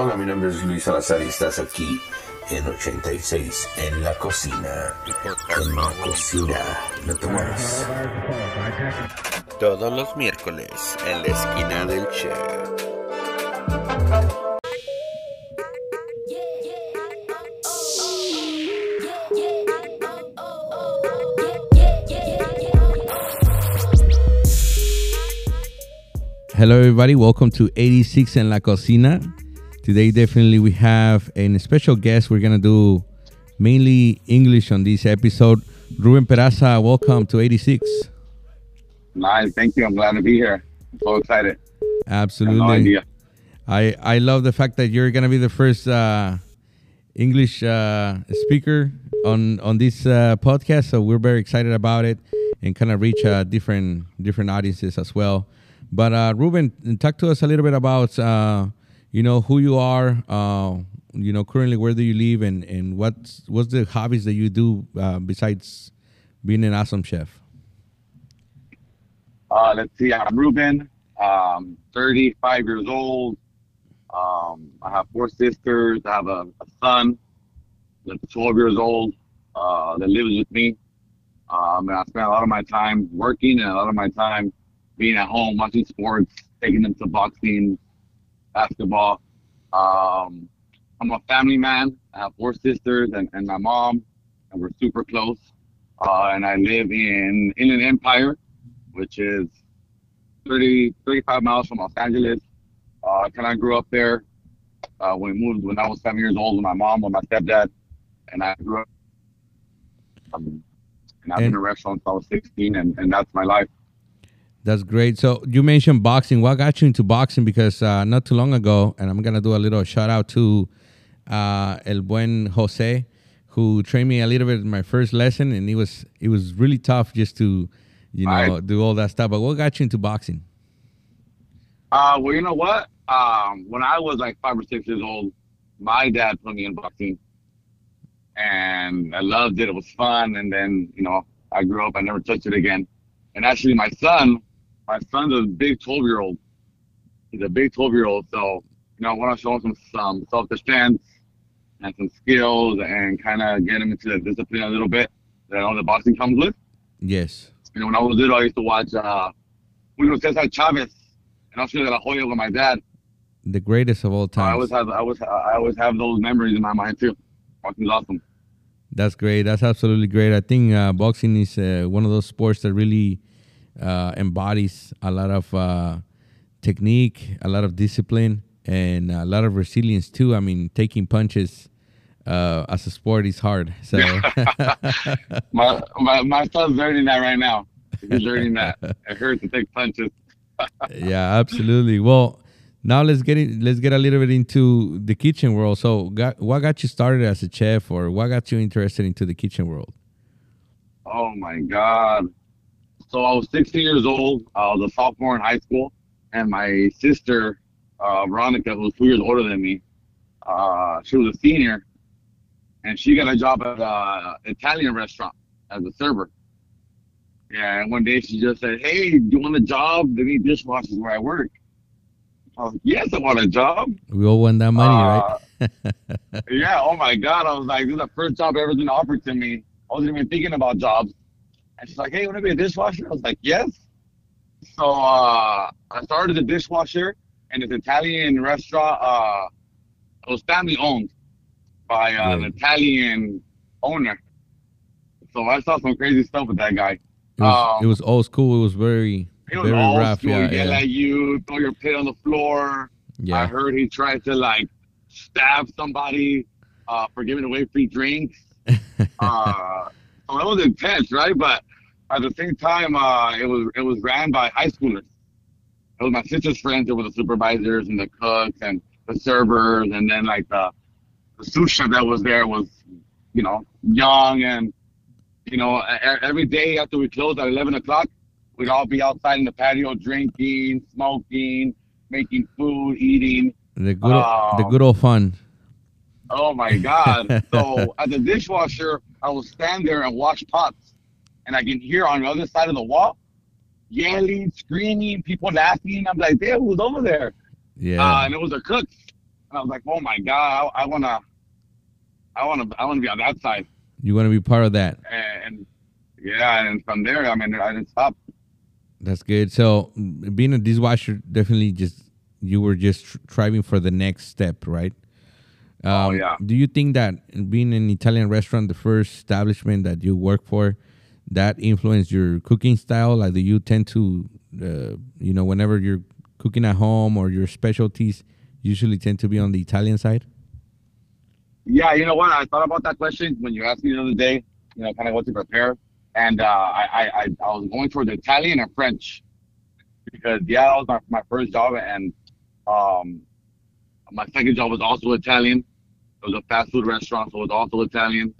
Hola, mi nombre es Luis Salazar y estás aquí en 86 en la cocina. En la cocina, no te muevas. Todos los miércoles en la esquina del chef. Hello, everybody. Welcome to 86 en la cocina. Today, definitely, we have a special guest. We're going to do mainly English on this episode. Ruben Peraza, welcome to 86. Nice. Thank you. I'm glad to be here. I'm so excited. Absolutely. no idea. I, I love the fact that you're going to be the first uh, English uh, speaker on on this uh, podcast. So we're very excited about it and kind of reach uh, different different audiences as well. But uh, Ruben, talk to us a little bit about uh, you know who you are. Uh, you know currently where do you live and and what's what's the hobbies that you do uh, besides being an awesome chef. Uh, let's see. I'm Ruben. Um, 35 years old. Um, I have four sisters. I have a, a son that's 12 years old uh, that lives with me. Um, and I spend a lot of my time working and a lot of my time being at home watching sports, taking them to boxing, basketball. Um, I'm a family man. I have four sisters and, and my mom, and we're super close. Uh, and I live in Inland Empire, which is 30, 35 miles from Los Angeles. Uh, kind of grew up there uh, when we moved when I was seven years old with my mom and my stepdad. And I grew up. Um, and I've been in a restaurant since I was 16, and, and that's my life. That's great. So you mentioned boxing. What got you into boxing? Because uh, not too long ago, and I'm gonna do a little shout out to uh, El Buen Jose, who trained me a little bit in my first lesson, and it was it was really tough just to, you know, Right. do all that stuff. But what got you into boxing? Uh, well, you know what? Um, when I was like five or six years old, my dad put me in boxing, and I loved it. It was fun. And then, you know, I grew up. I never touched it again. And actually, my son, my son's a big twelve year old. He's a big twelve year old. So, you know, I want to show him some some self defense and some skills, and kind of get him into the discipline a little bit that all the boxing comes with. Yes. You know, when I was little, I used to watch uh, Julio Cesar Chavez and Oscar de la Hoya with my dad. The greatest of all time. I always have, I always, I always have those memories in my mind too. Boxing's awesome. That's great. That's absolutely great. I think uh, boxing is uh, one of those sports that really uh, embodies a lot of uh, technique, a lot of discipline, and a lot of resilience too. I mean, taking punches uh, as a sport is hard. So My, my, my son's learning that right now. He's learning that. It hurts to take punches. yeah, absolutely. Well, now let's get it. Let's get a little bit into the kitchen world. So, got, what got you started as a chef, or what got you interested into the kitchen world? Oh my God. So I was 16 years old. I was a sophomore in high school, and my sister, uh, Veronica, who was two years older than me, uh, she was a senior, and she got a job at an Italian restaurant as a server. Yeah, and one day she just said, "Hey, do you want a job? They need dishwashers where I work." I was like, "Yes, I want a job." We all want that money, Uh, right? yeah, oh my God. I was like, this is the first job ever been offered to me. I wasn't even thinking about jobs. And she's like, hey, you want to be a dishwasher? I was like, yes. So uh, I started the dishwasher in this Italian restaurant. Uh, it was family owned by uh, an Italian owner. So I saw some crazy stuff with that guy. It was, Um, it was old school. It was very, It was very old rough. school, Yeah, yell yeah, at you, throw your plate on the floor. Yeah. I heard he tried to like stab somebody uh, for giving away free drinks. uh, so it was intense, right? But at the same time, uh, it was it was ran by high schoolers. It was my sister's friends. There were the supervisors and the cooks and the servers, and then like the the sous chef that was there was, you know, young and you know, every day after we closed at eleven o'clock, we'd all be outside in the patio drinking, smoking, making food, eating. The good, old, the good old fun. Oh my God. so as a dishwasher, I will stand there and watch pots. And I can hear on the other side of the wall yelling, screaming, people laughing. I'm like, damn, who's over there? Yeah. Uh, and it was a cook, And I was like, oh my god, I, I wanna, I wanna, I wanna be on that side. You want to be part of that. And, and yeah, and from there, I mean, I didn't stop. That's good. So being a dishwasher, definitely just you were just striving for the next step, right? Oh, Um, yeah. Do you think that being an Italian restaurant, the first establishment that you work for, that influenced your cooking style? Like, do you tend to, uh, you know, whenever you're cooking at home or your specialties, usually tend to be on the Italian side? Yeah, you know what? I thought about that question when you asked me the other day. You know, kind of what to prepare, and uh, I, I, I, I was going for the Italian and French because yeah, that was my, my first job, and um, my second job was also Italian. It was a fast food restaurant, so it was also Italian.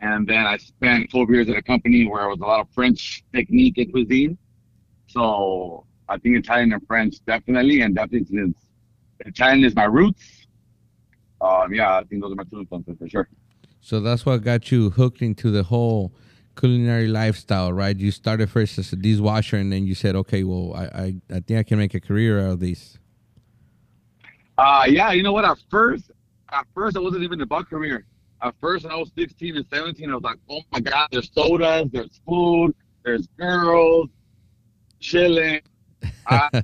And then I spent 12 years at a company where it was a lot of French technique and cuisine. So I think Italian and French definitely, and definitely since Italian is my roots. Um, yeah, I think those are my two influences for sure. So that's what got you hooked into the whole culinary lifestyle, right? You started first as a dishwasher, and then you said, "Okay, well, I, I, I think I can make a career out of this." Uh, yeah, you know what? At first, at first, I wasn't even about career. At first, when I was 16 and 17, I was like, oh my God, there's sodas, there's food, there's girls, chilling. I,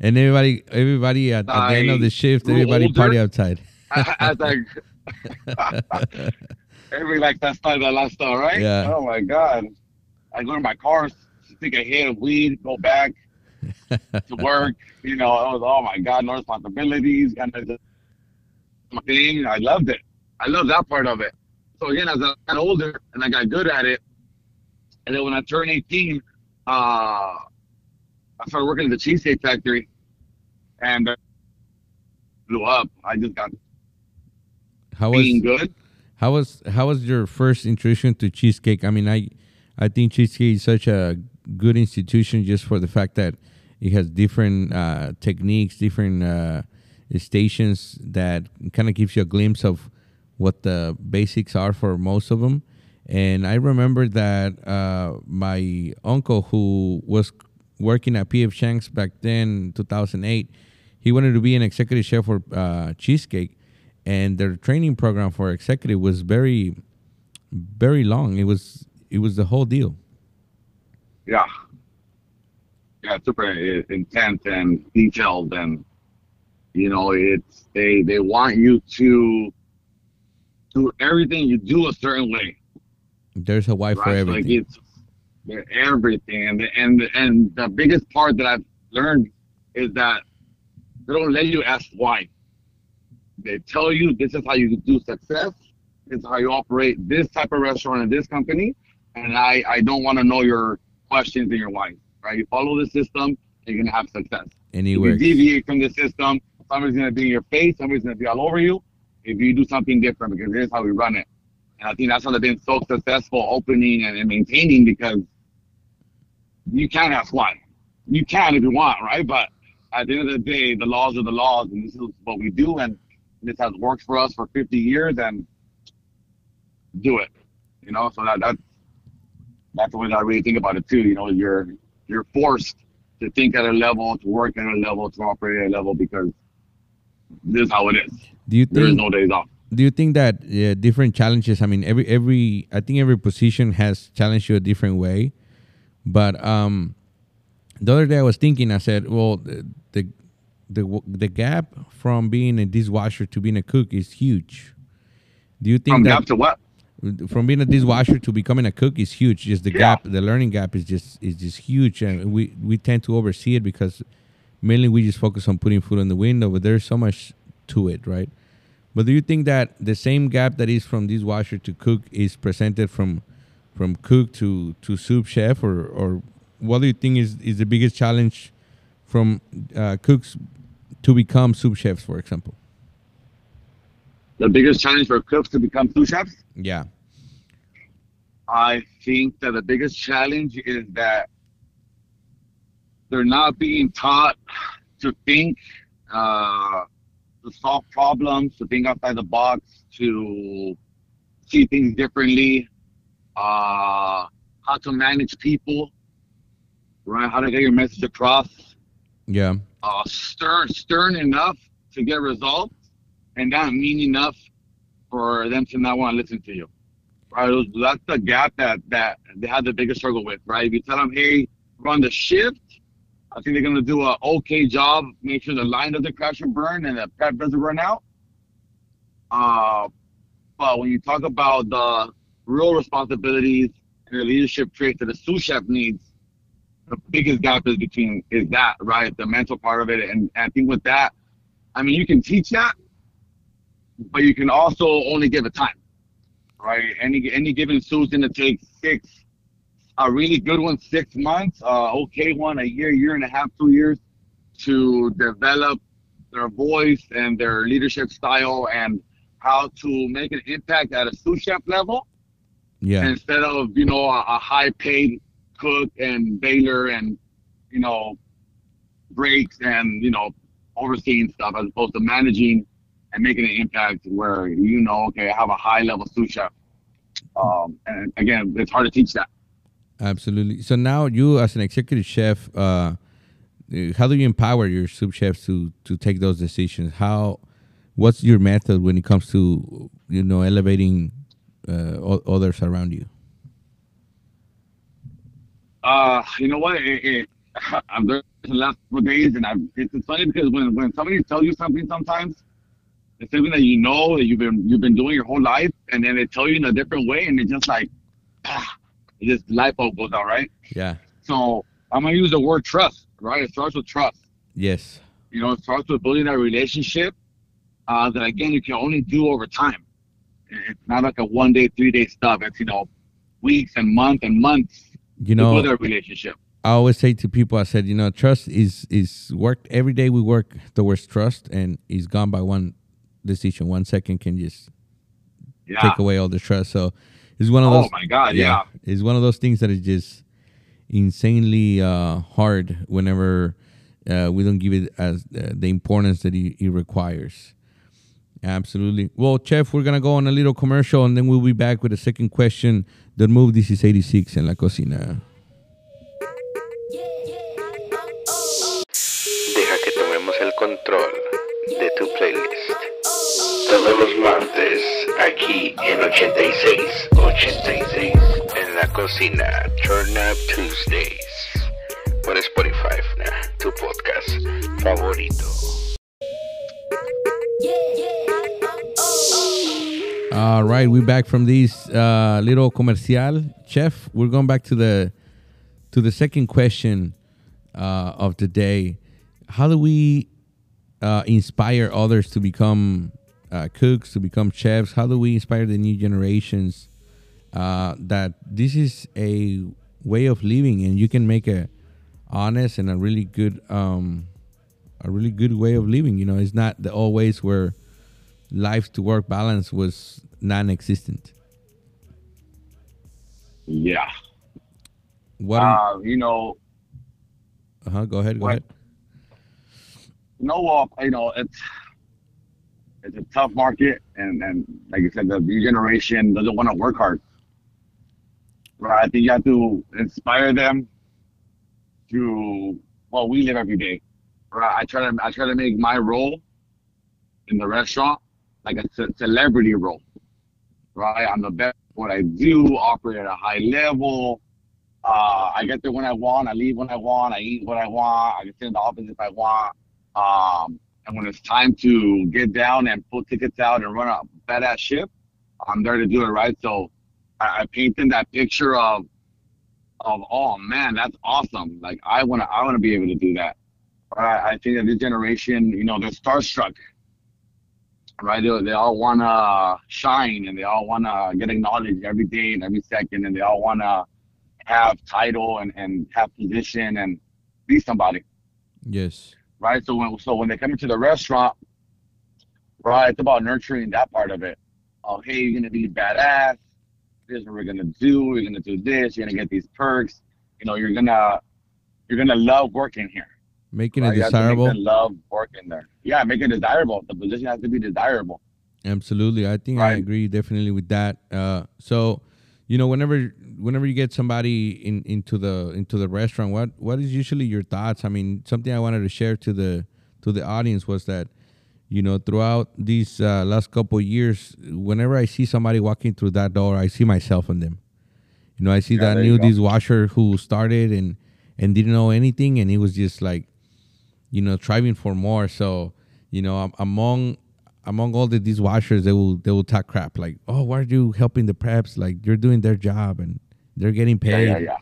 and everybody, everybody at, at the end of the shift, everybody older. party outside. I, I was like, everybody likes that style, that lifestyle, right? Yeah. Oh my God. I go to my car, take a hit of weed, go back to work. You know, I was, oh my God, no responsibilities. Kind of my thing. I loved it. I love that part of it. So again, as I got older and I got good at it, and then when I turned 18, uh, I started working at the Cheesecake Factory, and uh, blew up. I just got How was being good. how was how was your first introduction to cheesecake? I mean, I I think cheesecake is such a good institution just for the fact that it has different uh, techniques, different uh, stations that kind of gives you a glimpse of what the basics are for most of them. And I remember that uh, my uncle, who was working at P.F. Chang's back then, 2008, he wanted to be an executive chef for uh, Cheesecake, and their training program for executive was very, very long. It was it was the whole deal. Yeah. Yeah, super intense and detailed, and you know, it's they they want you to do everything you do a certain way. There's a why for everything. Like it's everything, and the, and and the biggest part that I've learned is that they don't let you ask why. They tell you this is how you do success. This is how you operate this type of restaurant in this company, and I I don't want to know your questions and your why. Right? You follow the system, you're gonna have success. Anywhere. If you deviate from the system, somebody's gonna be in your face, somebody's gonna be all over you. If you do something different, because here's how we run it. And I think that's how they've been so successful opening and, and maintaining because you can ask why. You can if you want, right? But at the end of the day, the laws are the laws, and this is what we do, and this has worked for us for 50 years, and do it. You know, so that that's that's the way that I really think about it too. You know, you're you're forced to think at a level, to work at a level, to operate at a level because this is how it is. Do you There is think no days off. do you think that uh, different challenges i mean every every i think every position has challenged you a different way but um the other day i was thinking i said well the the the, the gap from being a dishwasher to being a cook is huge do you think From that gap to what? From being a dishwasher to becoming a cook is huge. Just the Yeah. gap the learning gap is just is just huge. And we we tend to oversee it because mainly we just focus on putting food in the window but there's so much to it right? But do you think that the same gap that is from dishwasher to cook is presented from from cook to to sous chef or or what do you think is is the biggest challenge from uh, cooks to become sous chefs for example The biggest challenge for cooks to become sous chefs? yeah I think that the biggest challenge is that they're not being taught to think, uh, to solve problems, to think outside the box, to see things differently, uh, how to manage people, right? How to get your message across. yeah Uh, stern, stern enough to get results, and not mean enough for them to not want to listen to you. Right? That's the gap that that they have the biggest struggle with. Right? If you tell them, hey, run the shift, I think they're gonna do a okay job. Make sure the line doesn't crash and burn, and the prep doesn't run out. Uh, but when you talk about the real responsibilities and the leadership traits that a sous chef needs, the biggest gap is between is that right, the mental part of it, and, and I think with that, I mean you can teach that, but you can also only give a time, right? Any any given sous gonna take six, a really good one six months, uh, okay one a year, year and a half, two years, to develop their voice and their leadership style and how to make an impact at a sous chef level Yeah. instead of you know a, a high paid cook and baler and you know breaks and you know overseeing stuff as opposed to managing and making an impact where you know okay I have a high level sous chef um, and again it's hard to teach that Absolutely. So now you, as an executive chef, uh, how do you empower your sous chefs to to take those decisions? How, what's your method when it comes to you know elevating uh, others around you? Uh, you know what? It, it, I'm there the last couple days, and it's, it's funny because when, when somebody tells you something, sometimes it's something that you know that you've been you've been doing your whole life, and then they tell you in a different way, and it's just like, ah, it just light bulb goes out, right? Yeah. So I'm gonna use the word trust, right? It starts with trust. Yes. You know, it starts with building that relationship uh, that again you can only do over time. It's not like a one day, three day stuff. It's you know, weeks and months and months You to know, build that relationship. I always say to people, I said, you know, trust is is work every day. We work towards trust, and is gone by one decision. One second can just Yeah. take away all the trust. So it's one of those. Oh those. my God, yeah. it's one of those things that is just insanely uh, hard whenever uh, we don't give it as uh, the importance that it, it requires. Absolutely. Well, Chef, we're gonna go on a little commercial, and then we'll be back with the second question. The move. This is eighty six in la cocina. Deja que tomemos el control de tu playlist. Todos los martes, aquí en 86, 86, en la cocina, Turn Up Tuesdays. Por Spotify, nah, tu podcast favorito. All right, we're back from this uh, little comercial. Chef, we're going back to the to the second question uh, of the day. How do we uh, inspire others to become uh, cooks, to become chefs? How do we inspire the new generations uh, that this is a way of living and you can make a honest and a really good um, a really good way of living? You know, it's not the always where life to work balance was non-existent. Yeah. What? Uh, you know, uh huh. Go ahead. Go what- ahead. no, uh, you know, it's it's a tough market, and and like I said, the new generation doesn't want to work hard. Right? I think you have to inspire them to well, we live every day. Right? I try to I try to make my role in the restaurant like a ce- celebrity role. Right? I'm the best at what I do, operate at a high level. Uh, I get there when I want. I leave when I want. I eat what I want. I can sit in the office if I want. Um, and when it's time to get down and pull tickets out and run a badass ship, I'm there to do it right. So I, I paint them that picture of of oh man, that's awesome. Like I wanna I wanna be able to do that. I, I think that this generation, you know, they're starstruck. Right? They, they all wanna shine and they all wanna get acknowledged every day and every second and they all wanna have title and, and have position and be somebody Yes. Right? So when so when they come into the restaurant, right, it's about nurturing that part of it. Oh, hey, you're gonna be badass. This is what we're gonna do. We're gonna do this. You're gonna get these perks. You know, you're gonna you're gonna love working here. Making right? it You have to make desirable. them love working there. Yeah, make it desirable. The position has to be desirable. Absolutely. I think I agree definitely with that. Uh, so, you know, whenever whenever you get somebody in into the into the restaurant, what what is usually your thoughts? I mean, something I wanted to share to the to the audience was that you know, throughout these uh, last couple of years, whenever I see somebody walking through that door, I see myself in them. You know, I see Yeah, that new dishwasher who started and and didn't know anything, and he was just like, you know, striving for more. So, you know, am- among among all the dishwashers, they will they will talk crap like, oh, why are you helping the preps? Like you're doing their job and they're getting Yeah, paid. yeah, yeah.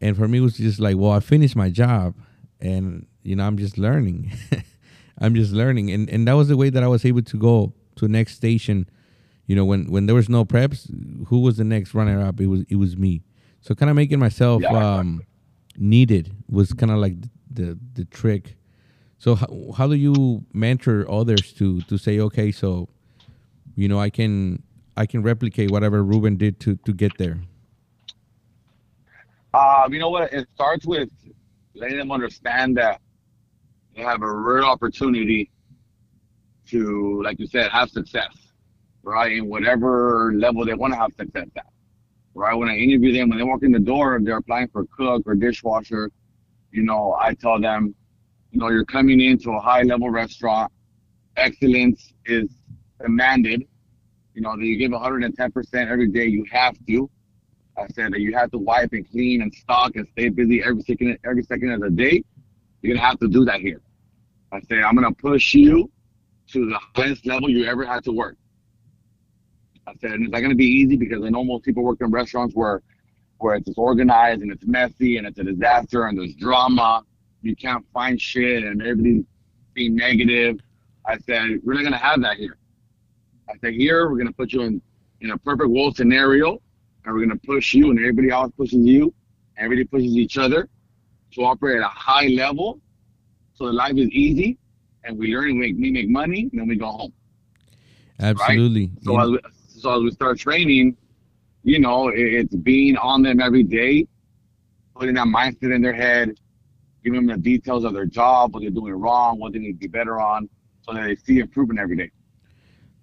And for me, it was just like, well, I finished my job, and you know, I'm just learning. I'm just learning, and and that was the way that I was able to go to the next station. You know, when when there was no preps, who was the next runner up? It was it was me. So kind of making myself Yeah. um, needed was kind of like the the trick. So how, how do you mentor others to to say, okay, so you know, I can I can replicate whatever Ruben did to to get there. Um, you know what? It starts with letting them understand that they have a real opportunity to, like you said, have success, right? In whatever level they want to have success at, right? When I interview them, when they walk in the door, they're applying for cook or dishwasher, you know, I tell them, you know, you're coming into a high level restaurant. Excellence is demanded. You know, that you give 110% every day. You have to. I said that you have to wipe and clean and stock and stay busy every second every second of the day. You're gonna have to do that here. I said I'm gonna push you to the highest level you ever had to work. I said, and it's not gonna be easy because I know most people work in restaurants where where it's disorganized and it's messy and it's a disaster and there's drama. You can't find shit and everybody's being negative. I said, we're not gonna have that here. I said, here we're gonna put you in in a perfect world scenario and we're gonna push you, and everybody else pushes you, everybody pushes each other to operate at a high level, so the life is easy, and we learn and we make, we make money, and then we go home. Absolutely. So You as we, so as we start training, you know, it, it's being on them every day, putting that mindset in their head, giving them the details of their job, what they're doing wrong, what they need to be better on, so that they see improvement every day.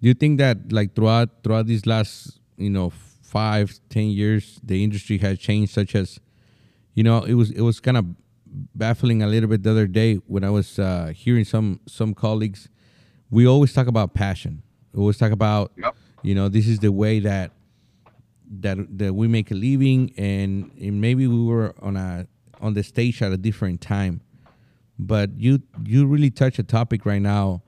Do you think that like throughout throughout these last you know five ten years the industry has changed such as you know it was it was kind of baffling a little bit the other day when I was uh, hearing some some colleagues we always talk about passion we always talk about Yep. you know this is the way that that that we make a living and, and maybe we were on a on the stage at a different time. But you you really touch a topic right now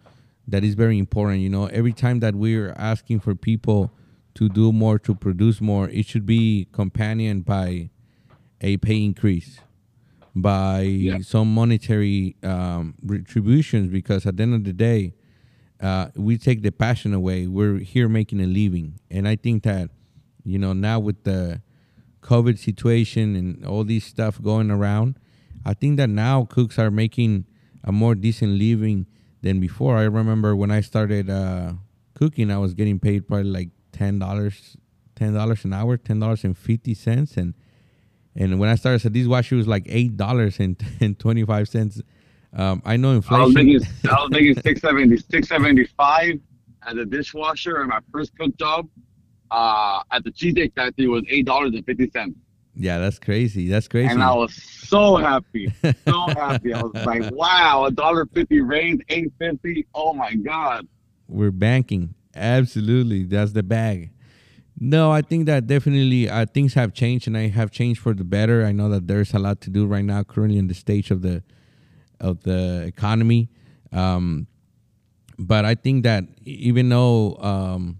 that is very important you know. Every time that we're asking for people to do more to produce more it should be companioned by a pay increase by Yeah. some monetary um, retributions because at the end of the day uh, we take the passion away. We're here making a living. And i think that you know now with the covid situation and all this stuff going around i think that now cooks are making a more decent living than before. I remember when i started uh, cooking i was getting paid probably like $10 $10 an hour $10.50 and and when i started at dishwasher it was like $8 and, and 25 um, i know I was inflation making I was making 670, 675 as a dishwasher, and my first cook job uh, at the cheesecake factory was eight dollars and fifty cents, yeah that's crazy that's crazy and I was so happy, so happy. I was like, wow, a dollar fifty raise, eight fifty. Oh my god. we're banking. Absolutely, that's the bag. No, I think that definitely uh, things have changed, and I have changed for the better. I know that there's a lot to do right now, currently in the stage of the of the economy. Um, but I think that even though um,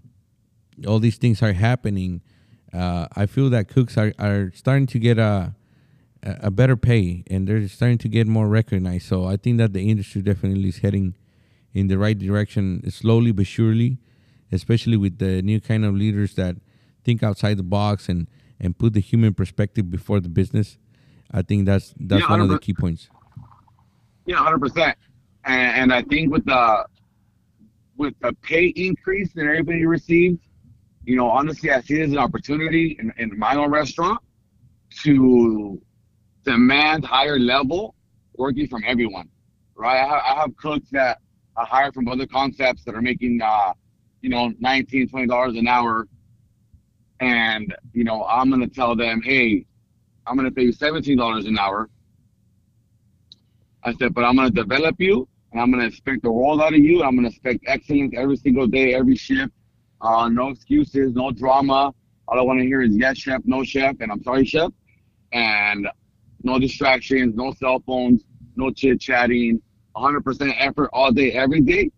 all these things are happening, uh, I feel that cooks are, are starting to get a a better pay, and they're starting to get more recognized. So I think that the industry definitely is heading in the right direction, slowly but surely, especially with the new kind of leaders that think outside the box and and put the human perspective before the business. I think that's that's Yeah, one of the key points. Yeah, hundred percent. And, and I think with the with the pay increase that everybody received, you know, honestly, I see it as an opportunity in, in my own restaurant to demand higher level working from everyone. Right? I have, I have cooks that I hire from other concepts that are making, uh, you know, 19 dollars an hour, and you know, I'm gonna tell them, hey, I'm gonna pay you seventeen dollars an hour. I said, but I'm gonna develop you and I'm gonna expect the world out of you. I'm gonna expect excellence every single day, every shift. Uh, no excuses, no drama. All I want to hear is yes, chef, no chef, and I'm sorry, chef, and no distractions, no cell phones, no chit chatting. 100% effort all day, every day.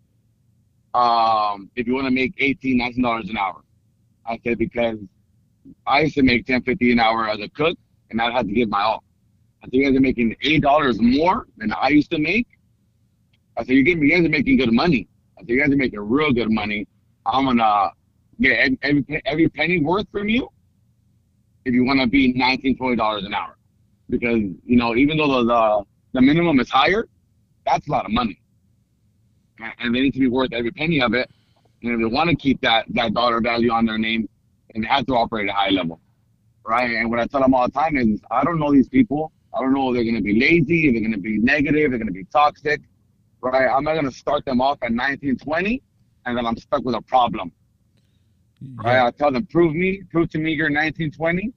Um, if you want to make 18 dollars an hour, I said because I used to make 10, 50 an hour as a cook, and I had to give my all. I think you guys are making eight dollars more than I used to make. I said, you you guys are making good money. I said, you guys are making real good money. I'm gonna get every, every penny worth from you if you want to be 19 20 dollars an hour. Because you know even though the, the the minimum is higher that's a lot of money. And they need to be worth every penny of it. And if they want to keep that that dollar value on their name and have to operate at a high level right? And what i tell them all the time is i don't know these people. I don't know if they're going to be lazy if they're going to be negative they're going to be toxic right? I'm not going to start them off at 19 20 and then i'm stuck with a problem Right? I tell them, prove me, prove to me you're 1920,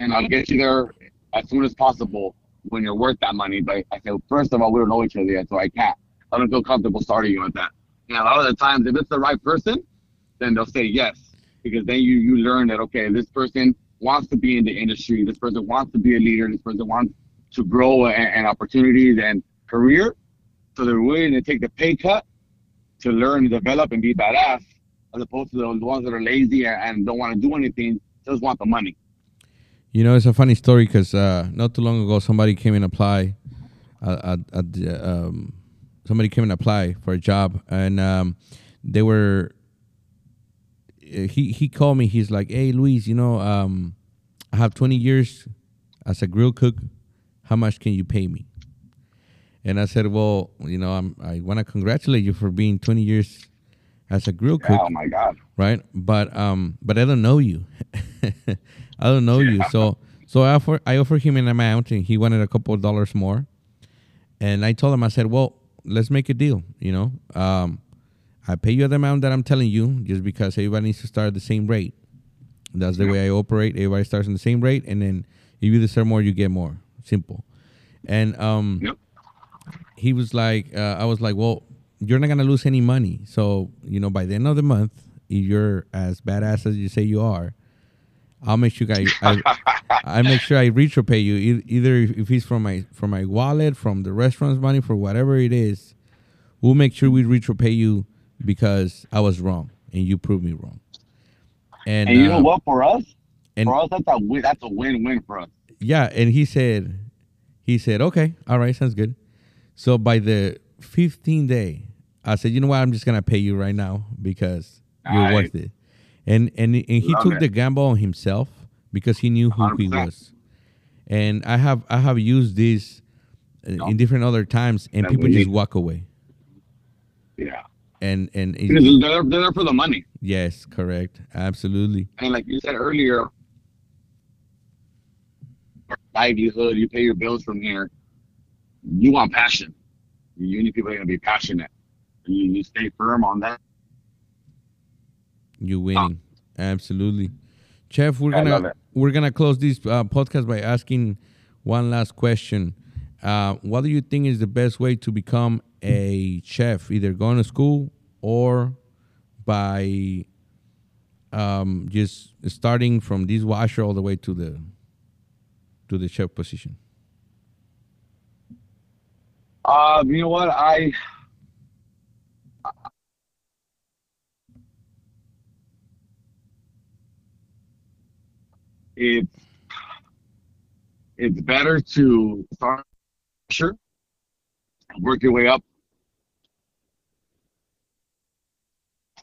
and I'll get you there as soon as possible when you're worth that money. But I said, first of all, we don't know each other yet, so I can't. I don't feel comfortable starting you with that. And a lot of the times, if it's the right person, then they'll say yes, because then you you learn that okay, this person wants to be in the industry, this person wants to be a leader, this person wants to grow and, and opportunities and career, so they're willing to take the pay cut to learn, develop, and be badass as opposed to the ones that are lazy and don't want to do anything, just want the money. You know, it's a funny story because uh, not too long ago, somebody came and apply. Uh, at um, somebody came and apply for a job, and um, they were. He he called me. He's like, "Hey, Luis, you know, um, I have 20 years as a grill cook. How much can you pay me?" And I said, "Well, you know, I'm, I want to congratulate you for being 20 years as a grill cook. Oh my god! Right, but um, but I don't know you. I don't know you, so so I offer I offered him an amount, and he wanted a couple of dollars more. And I told him, I said, well, let's make a deal. You know, um, I pay you the amount that I'm telling you, just because everybody needs to start at the same rate. That's the way I operate. Everybody starts on the same rate, and then if you deserve more, you get more. Simple. And um, yep. He was like, uh, I was like, well, you're not gonna lose any money. So you know, by the end of the month, if you're as badass as you say you are, I'll make sure I I, I make sure I retro pay you either if it's from my from my wallet, from the restaurant's money, for whatever it is. We'll make sure we retro pay you because I was wrong and you proved me wrong. And, and you know what? For us, and, for us, that's a win. That's a win-win for us. Yeah, and he said, he said, okay, all right, sounds good. So by the 15th day, I said, you know what? I'm just gonna pay you right now because you're worth it. And and and he took it. the gamble on himself because he knew who 100%. he was. And I have I have used this uh, no. in different other times, and that people just walk away. Yeah. And and they're, they're there for the money. Yes, correct, absolutely. And like you said earlier, livelihood, uh, you pay your bills from here. You want passion. You need people that are gonna be passionate you, you stay firm on that. You winning, absolutely, Chef. We're gonna we're gonna close this uh, podcast by asking one last question. Uh, what do you think is the best way to become a chef? Either going to school or by um, just starting from dishwasher all the way to the to the chef position. Uh, you know what? I it's it's better to start sure work your way up.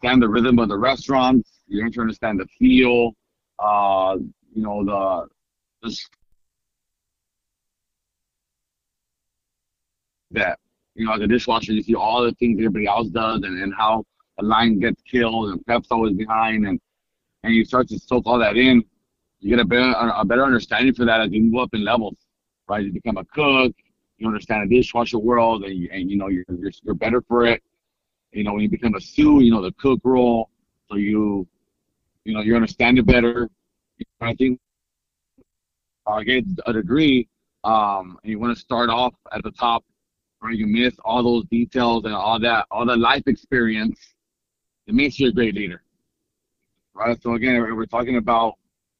Understand the rhythm of the restaurants. You need to understand the feel uh you know the the that you know as a dishwasher you see all the things everybody else does and, and how a line gets killed and prep's always behind and and you start to soak all that in you get a better a better understanding for that as you move up in levels, right? You become a cook, you understand the dishwasher world, and you, and you know you're, you're you're better for it. You know when you become a sous, you know the cook role, so you you know you understand it better. I think uh, get a degree, um, and you want to start off at the top, or you miss all those details and all that, all the life experience. It makes you a great leader, right? So again, we're talking about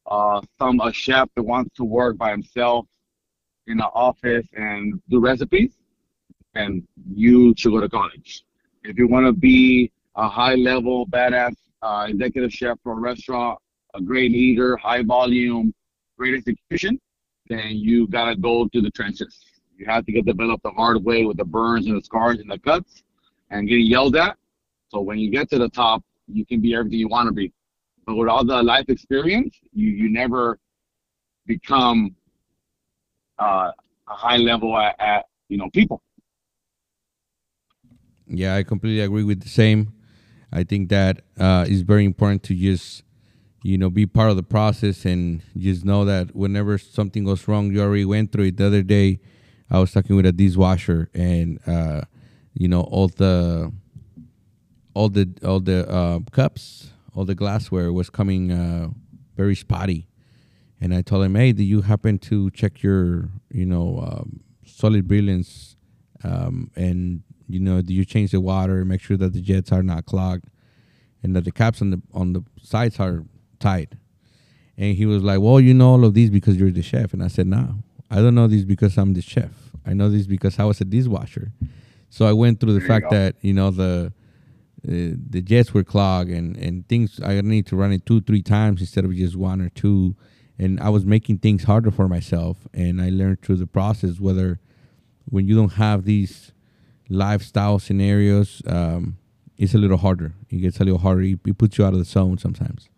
uh, some a chef that wants to work by himself in an office and do recipes, and you should go to college. If you want to be a high level badass uh, executive chef for a restaurant, a great leader, high volume, great execution, then you gotta go to the trenches. You have to get developed the hard way with the burns and the scars and the cuts and getting yelled at. So when you get to the top, you can be everything you want to be. But with all the life experience, you, you never become uh, a high level at, at, you know people. Yeah, I completely agree with the same. I think that uh, is very important to just you know be part of the process and just know that whenever something goes wrong, you already went through it. The other day, I was talking with a dishwasher, and uh, you know all the all the all the uh, cups, all the glassware was coming uh, very spotty, and I told him, "Hey, do you happen to check your you know um, solid brilliance um, and you know do you change the water, make sure that the jets are not clogged, and that the caps on the on the sides are tight?" And he was like, "Well, you know all of these because you're the chef," and I said, "No." I don't know this because I'm the chef. I know this because I was a dishwasher. So I went through the There fact go. that you know the uh, the jets were clogged and and things. I need to run it two three times instead of just one or two. And I was making things harder for myself. And I learned through the process whether when you don't have these lifestyle scenarios, um, it's a little harder. It gets a little harder. It, it puts you out of the zone sometimes.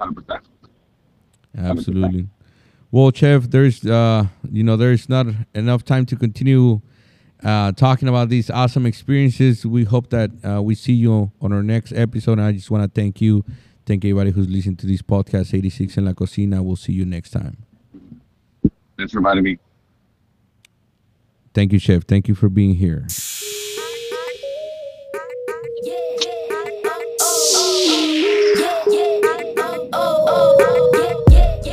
100%. Absolutely. Well, Chef, there's uh, you know, there's not enough time to continue uh, talking about these awesome experiences. We hope that uh, we see you on our next episode. And I just want to thank you, thank everybody who's listening to this podcast, 86 in La Cocina. We'll see you next time. Thanks for inviting me. Thank you, Chef. Thank you for being here.